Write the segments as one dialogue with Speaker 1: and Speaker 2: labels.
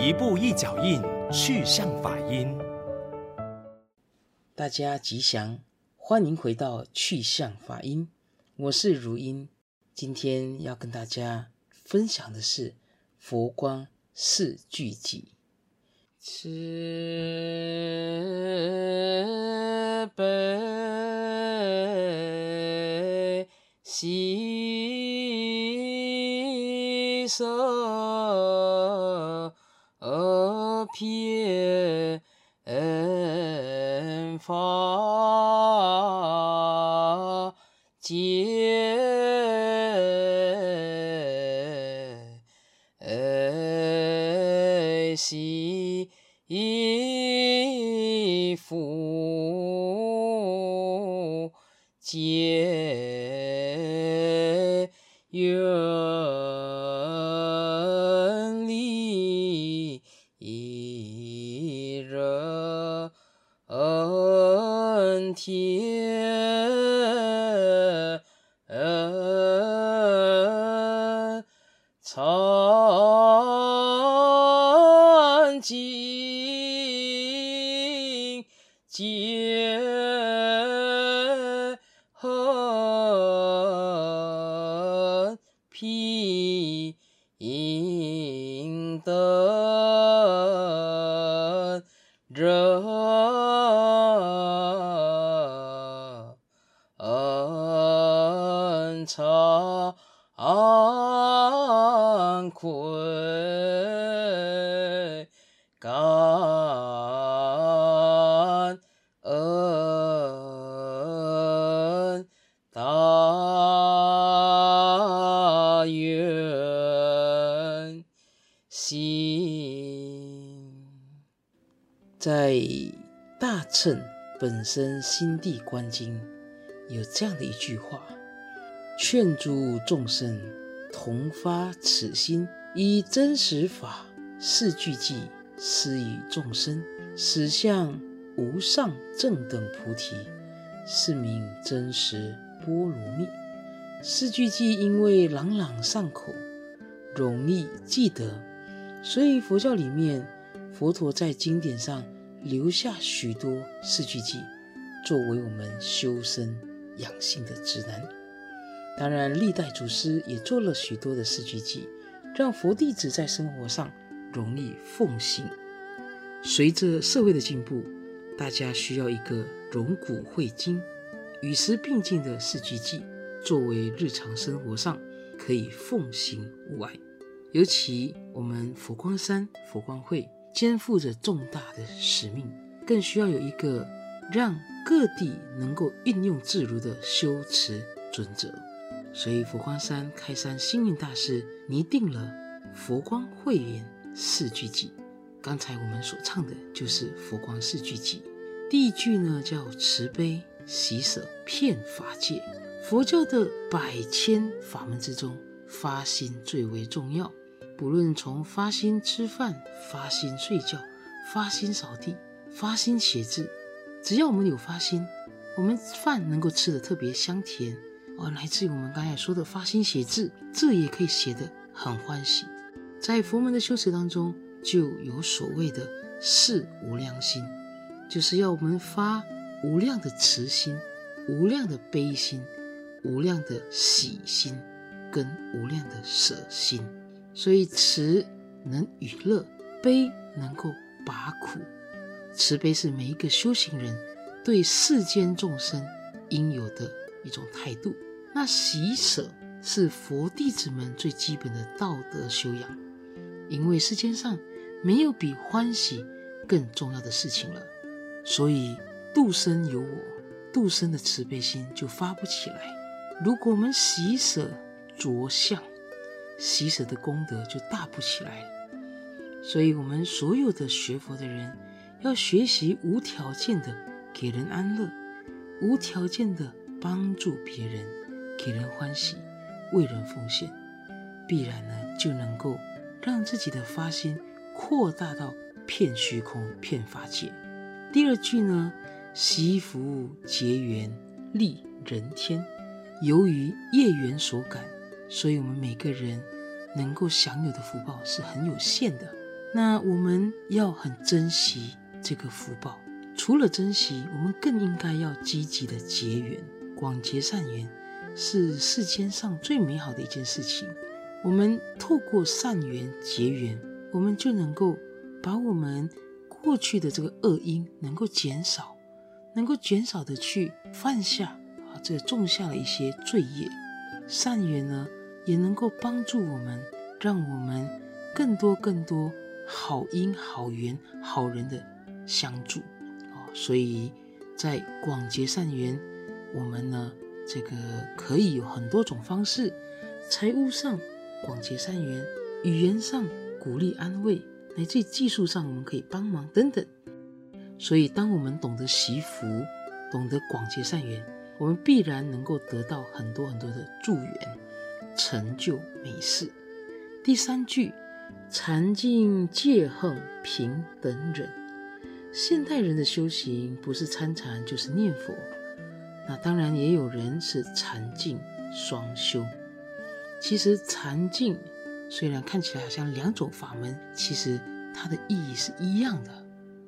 Speaker 1: 一步一脚印，去向法音。
Speaker 2: 大家吉祥，欢迎回到去向法音。我是如音，今天要跟大家分享的是佛光四句偈。慈悲喜舍。法界，悉福结缘。结大愿心，在《大乘本身心地观经》有这样的一句话。劝诸众生同发此心，以真实法四句偈施与众生，实相无上正等菩提，是名真实波罗蜜。四句偈因为朗朗上口，容易记得，所以佛教里面佛陀在经典上留下许多四句偈，作为我们修身养性的指南。当然，历代祖师也做了许多的四句偈，让佛弟子在生活上容易奉行。随着社会的进步，大家需要一个融古汇今、与时并进的四句偈，作为日常生活上可以奉行无碍。尤其我们佛光山佛光会肩负着重大的使命，更需要有一个让各地能够运用自如的修持准则。所以，佛光山开山星云大师拟定了佛光会员四句偈。刚才我们所唱的就是佛光四句偈。第一句呢叫慈悲习舍骗法界。佛教的百千法门之中，发心最为重要。不论从发心吃饭、发心睡觉、发心扫地、发心写字，只要我们有发心，我们饭能够吃得特别香甜。而来自于我们刚才说的发心写字，字也可以写得很欢喜。在佛门的修持当中，就有所谓的四无量心，就是要我们发无量的慈心、无量的悲心、无量的喜心，跟无量的舍心。所以慈能与乐，悲能够拔苦。慈悲是每一个修行人对世间众生应有的一种态度。那喜舍是佛弟子们最基本的道德修养，因为世间上没有比欢喜更重要的事情了，所以度生有我，度生的慈悲心就发不起来。如果我们喜舍着相，喜舍的功德就大不起来了。所以，我们所有的学佛的人要学习无条件的给人安乐，无条件的帮助别人。给人欢喜，为人奉献，必然呢就能够让自己的发心扩大到遍虚空、遍法界。第二句呢，惜福结缘利人天。由于业缘所感，所以我们每个人能够享有的福报是很有限的。那我们要很珍惜这个福报。除了珍惜，我们更应该要积极的结缘，广结善缘，是世间上最美好的一件事情。我们透过善缘结缘，我们就能够把我们过去的这个恶因能够减少，能够减少的去犯下啊，这种下了一些罪业。善缘呢，也能够帮助我们，让我们更多更多好因、好缘、好人的相助啊。所以，在广结善缘，我们呢，这个可以有很多种方式：财务上广结善缘，语言上鼓励安慰，乃至技术上我们可以帮忙等等。所以，当我们懂得惜福，懂得广结善缘，我们必然能够得到很多很多的助缘，成就美事。第三句：禅净戒横平等忍。现代人的修行不是参禅就是念佛，那当然也有人是禅净双修。其实禅净虽然看起来好像两种法门，其实它的意义是一样的。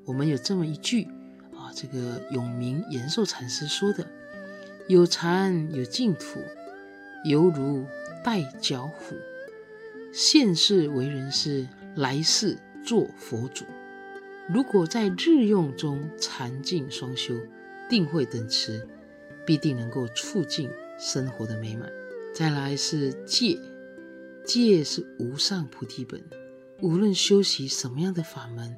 Speaker 2: 我们有这么一句啊，这个永明延寿禅师说的：“有禅有净土，犹如带脚虎。现世为人师，来世做佛祖。”如果在日用中禅净双修，定慧等持，必定能够促进生活的美满。再来是戒，戒是无上菩提本。无论修习什么样的法门，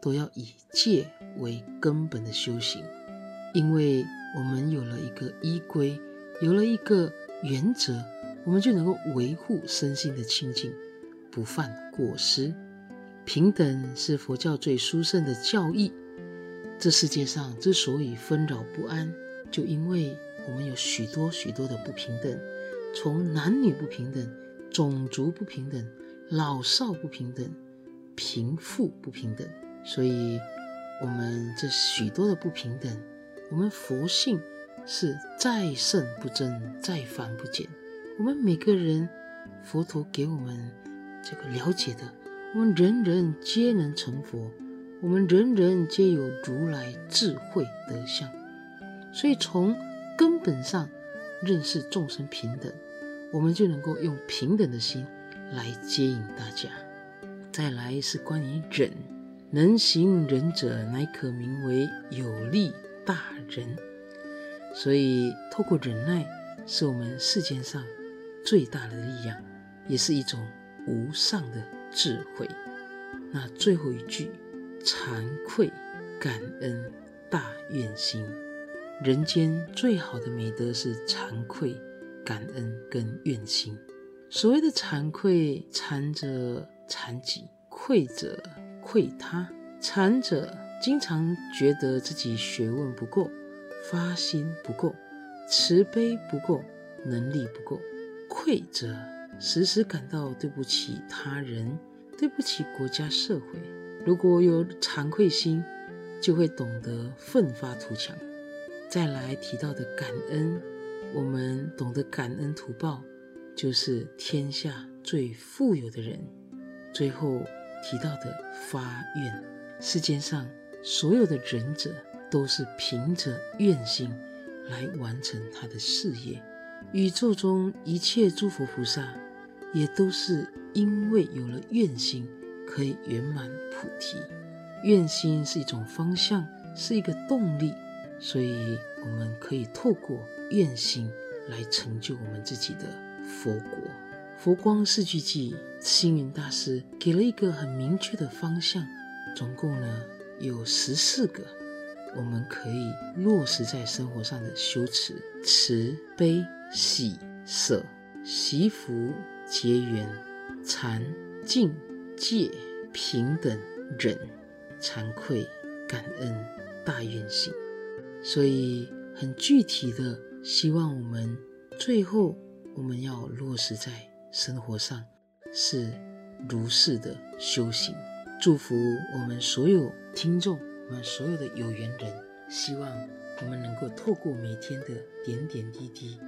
Speaker 2: 都要以戒为根本的修行，因为我们有了一个依归，有了一个原则，我们就能够维护身心的清净，不犯过失。平等是佛教最殊胜的教义。这世界上之所以纷扰不安，就因为我们有许多许多的不平等，从男女不平等、种族不平等、老少不平等、贫富不平等。所以，我们这许多的不平等，我们佛性是再胜不增，再繁不减。我们每个人，佛陀给我们这个了解的。我们人人皆能成佛，我们人人皆有如来智慧德相，所以从根本上认识众生平等，我们就能够用平等的心来接引大家。再来是关于忍，能行忍者，乃可名为有力大人。所以透过忍耐，是我们世间上最大的力量，也是一种无上的。智慧，那最后一句，惭愧、感恩、大愿心。人间最好的美德是惭愧、感恩跟愿心。所谓的惭愧，惭者惭己，愧者愧他。惭者经常觉得自己学问不够，发心不够，慈悲不够，能力不够。愧者。时时感到对不起他人，对不起国家社会。如果有惭愧心，就会懂得奋发图强。再来提到的感恩，我们懂得感恩图报，就是天下最富有的人。最后提到的发愿，世间上所有的仁者都是凭着愿心来完成他的事业。宇宙中一切诸佛菩萨。也都是因为有了愿心，可以圆满菩提。愿心是一种方向，是一个动力，所以我们可以透过愿心来成就我们自己的佛国。佛光四句偈，星云大师给了一个很明确的方向，总共呢有十四个，我们可以落实在生活上的修持：慈悲喜舍惜福。结缘、禅、净、戒、平等、忍、惭愧、感恩、大愿行，所以很具体的，希望我们最后我们要落实在生活上，是如是的修行。祝福我们所有听众，我们所有的有缘人，希望我们能够透过每天的点点滴滴，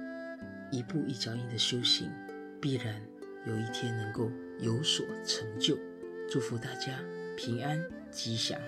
Speaker 2: 一步一脚印的修行，必然有一天能够有所成就。祝福大家平安吉祥。